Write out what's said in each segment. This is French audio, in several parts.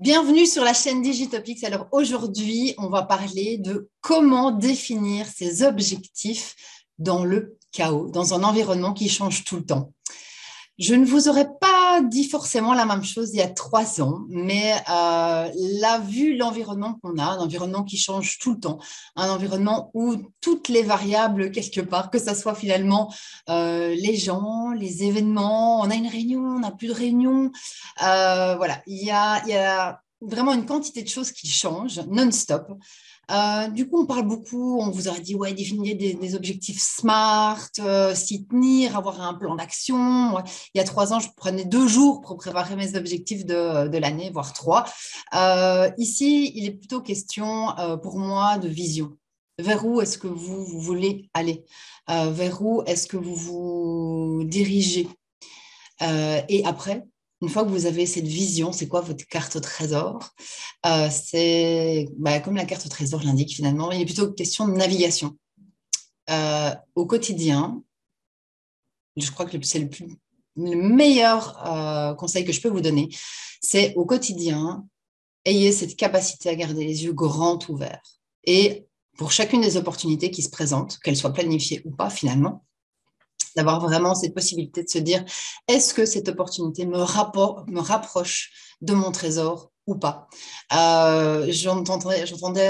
Bienvenue sur la chaîne Digitopics. Alors aujourd'hui, on va parler de comment définir ses objectifs dans le chaos, dans un environnement qui change tout le temps. Je ne vous aurais pas dit forcément la même chose il y a trois ans, mais euh, là, vu l'environnement qu'on a, un environnement qui change tout le temps, un environnement où toutes les variables, quelque part, que ce soit finalement euh, les gens, les événements, on a une réunion, on n'a plus de réunion, euh, voilà, il y a vraiment une quantité de choses qui changent non-stop. Euh, du coup, on parle beaucoup, on vous aurait dit, ouais, définir des, objectifs SMART, euh, s'y tenir, avoir un plan d'action. Il y a trois ans, je prenais deux jours pour préparer mes objectifs de, l'année, voire trois. Euh, ici, il est plutôt question pour moi de vision. Vers où est-ce que vous, vous, voulez aller? Vers où est-ce que vous vous dirigez? Et après, une fois que vous avez cette vision, c'est quoi votre carte trésor? Euh, C'est bah, comme la carte trésor l'indique finalement, il est plutôt question de navigation. Euh, au quotidien, je crois que c'est le, le, meilleur euh, conseil que je peux vous donner, c'est au quotidien, ayez cette capacité à garder les yeux grands ouverts. Et pour chacune des opportunités qui se présentent, qu'elles soient planifiées ou pas finalement, d'avoir vraiment cette possibilité de se dire, est-ce que cette opportunité me, rapproche de mon trésor ou pas? Euh, j'entendais,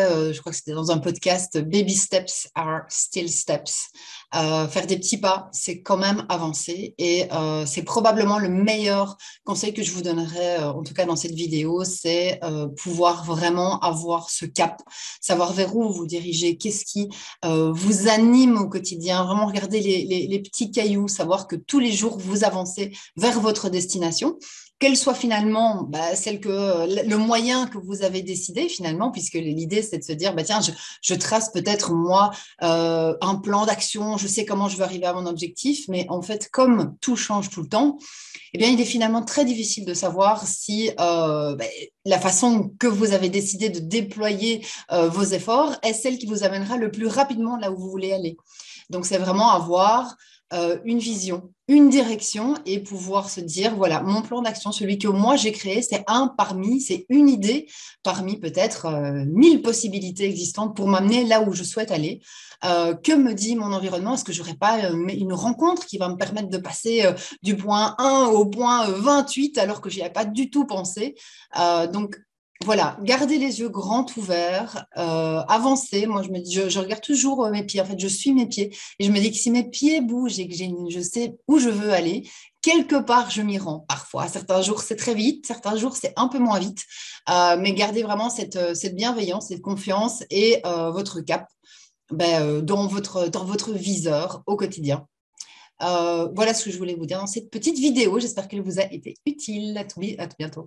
euh, je crois que c'était dans un podcast, Baby Steps are still steps. Euh, faire des petits pas, c'est quand même avancer et c'est probablement le meilleur conseil que je vous donnerais, en tout cas dans cette vidéo, c'est pouvoir vraiment avoir ce cap, savoir vers où vous dirigez, qu'est-ce qui vous anime au quotidien, vraiment regarder les, les petits cailloux, savoir que tous les jours vous avancez vers votre destination quelle soit finalement bah, le moyen que vous avez décidé finalement, puisque l'idée c'est de se dire bah tiens je, trace peut-être moi euh, un plan d'action, je sais comment je veux arriver à mon objectif, mais en fait comme tout change tout le temps, eh bien il est finalement très difficile de savoir si euh, bah, la façon que vous avez décidé de déployer euh, vos efforts est celle qui vous amènera le plus rapidement là où vous voulez aller. Donc c'est vraiment avoir euh, une vision, une direction et pouvoir se dire, voilà, mon plan d'action, celui que moi j'ai créé, c'est un parmi, c'est une idée parmi peut-être euh, mille possibilités existantes pour m'amener là où je souhaite aller. Euh, que me dit mon environnement? Est-ce que j'aurais pas une rencontre qui va me permettre de passer du point 1 au point 28 alors que j'y avais pas du tout pensé? Donc, voilà, gardez les yeux grands ouverts, euh, avancez. Moi, je regarde toujours euh, mes pieds. En fait, je suis mes pieds et je me dis que si mes pieds bougent et que je sais où je veux aller, quelque part, je m'y rends. Parfois, certains jours, c'est très vite, certains jours, c'est un peu moins vite. Euh, mais gardez vraiment cette, bienveillance, cette confiance et votre cap ben, dans, votre, dans votre viseur au quotidien. voilà ce que je voulais vous dire dans cette petite vidéo. J'espère qu'elle vous a été utile. À tout bientôt.